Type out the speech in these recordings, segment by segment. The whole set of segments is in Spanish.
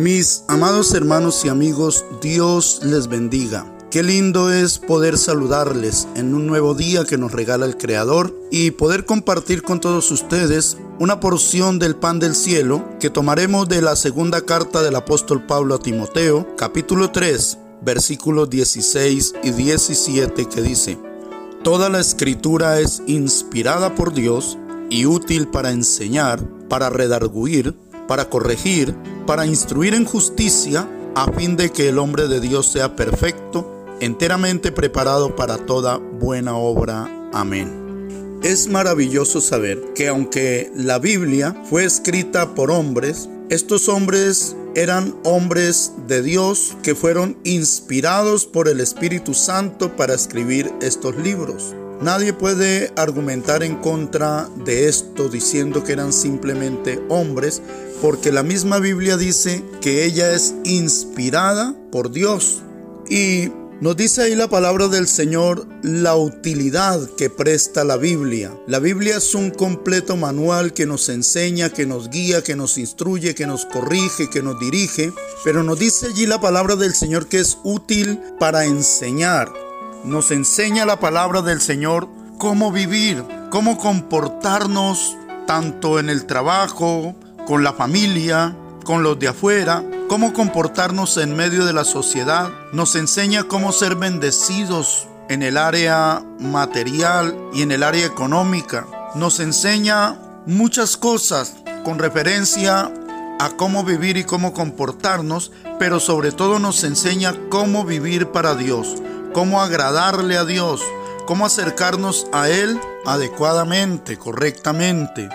Mis amados hermanos y amigos, Dios les bendiga. Qué lindo es poder saludarles en un nuevo día que nos regala el Creador y poder compartir con todos ustedes una porción del pan del cielo que tomaremos de la segunda carta del apóstol Pablo a Timoteo, capítulo 3, versículos 16 y 17 que dice, Toda la escritura es inspirada por Dios y útil para enseñar, para redarguir, para corregir, para instruir en justicia, a fin de que el hombre de Dios sea perfecto, enteramente preparado para toda buena obra. Amén. Es maravilloso saber que aunque la Biblia fue escrita por hombres, estos hombres eran hombres de Dios que fueron inspirados por el Espíritu Santo para escribir estos libros. Nadie puede argumentar en contra de esto diciendo que eran simplemente hombres, porque la misma Biblia dice que ella es inspirada por Dios. Y nos dice ahí la palabra del Señor la utilidad que presta la Biblia. La Biblia es un completo manual que nos enseña, que nos guía, que nos instruye, que nos corrige, que nos dirige. Pero nos dice allí la palabra del Señor que es útil para enseñar nos enseña la palabra del Señor cómo vivir, cómo comportarnos tanto en el trabajo, con la familia, con los de afuera, cómo comportarnos en medio de la sociedad. Nos enseña cómo ser bendecidos en el área material y en el área económica. Nos enseña muchas cosas con referencia a cómo vivir y cómo comportarnos, pero sobre todo nos enseña cómo vivir para Dios cómo agradarle a Dios, cómo acercarnos a Él adecuadamente, correctamente.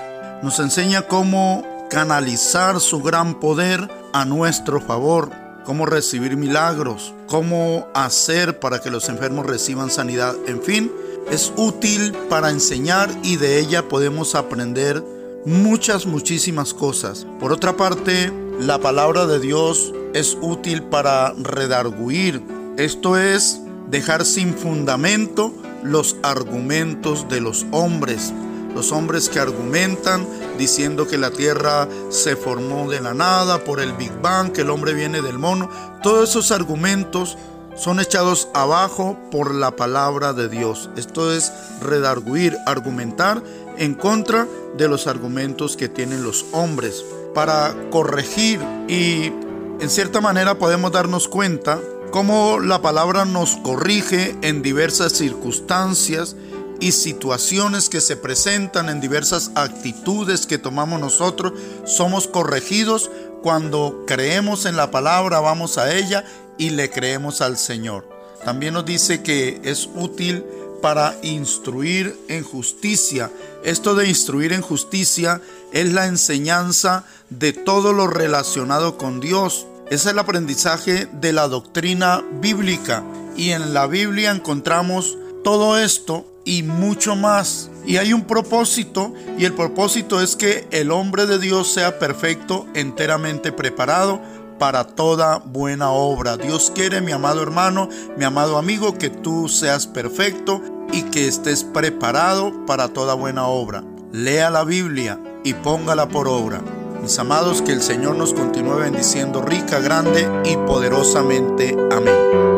Nos enseña cómo canalizar su gran poder a nuestro favor, cómo recibir milagros, cómo hacer para que los enfermos reciban sanidad. En fin, es útil para enseñar y de ella podemos aprender muchas, muchísimas cosas. Por otra parte, la palabra de Dios es útil para redarguir. Esto es dejar sin fundamento los argumentos de los hombres. Los hombres que argumentan diciendo que la tierra se formó de la nada por el Big Bang, que el hombre viene del mono. Todos esos argumentos son echados abajo por la palabra de Dios. Esto es redarguir, argumentar en contra de los argumentos que tienen los hombres para corregir y en cierta manera podemos darnos cuenta cómo la palabra nos corrige en diversas circunstancias y situaciones que se presentan en diversas actitudes que tomamos nosotros, somos corregidos cuando creemos en la palabra, vamos a ella y le creemos al Señor. También nos dice que es útil para instruir en justicia. Esto de instruir en justicia es la enseñanza de todo lo relacionado con Dios. Es el aprendizaje de la doctrina bíblica y en la Biblia encontramos todo esto y mucho más. Y hay un propósito y el propósito es que el hombre de Dios sea perfecto, enteramente preparado para toda buena obra. Dios quiere, mi amado hermano, mi amado amigo, que tú seas perfecto y que estés preparado para toda buena obra. Lea la Biblia y póngala por obra. Mis amados, que el Señor nos continúe bendiciendo rica, grande y poderosamente. Amén.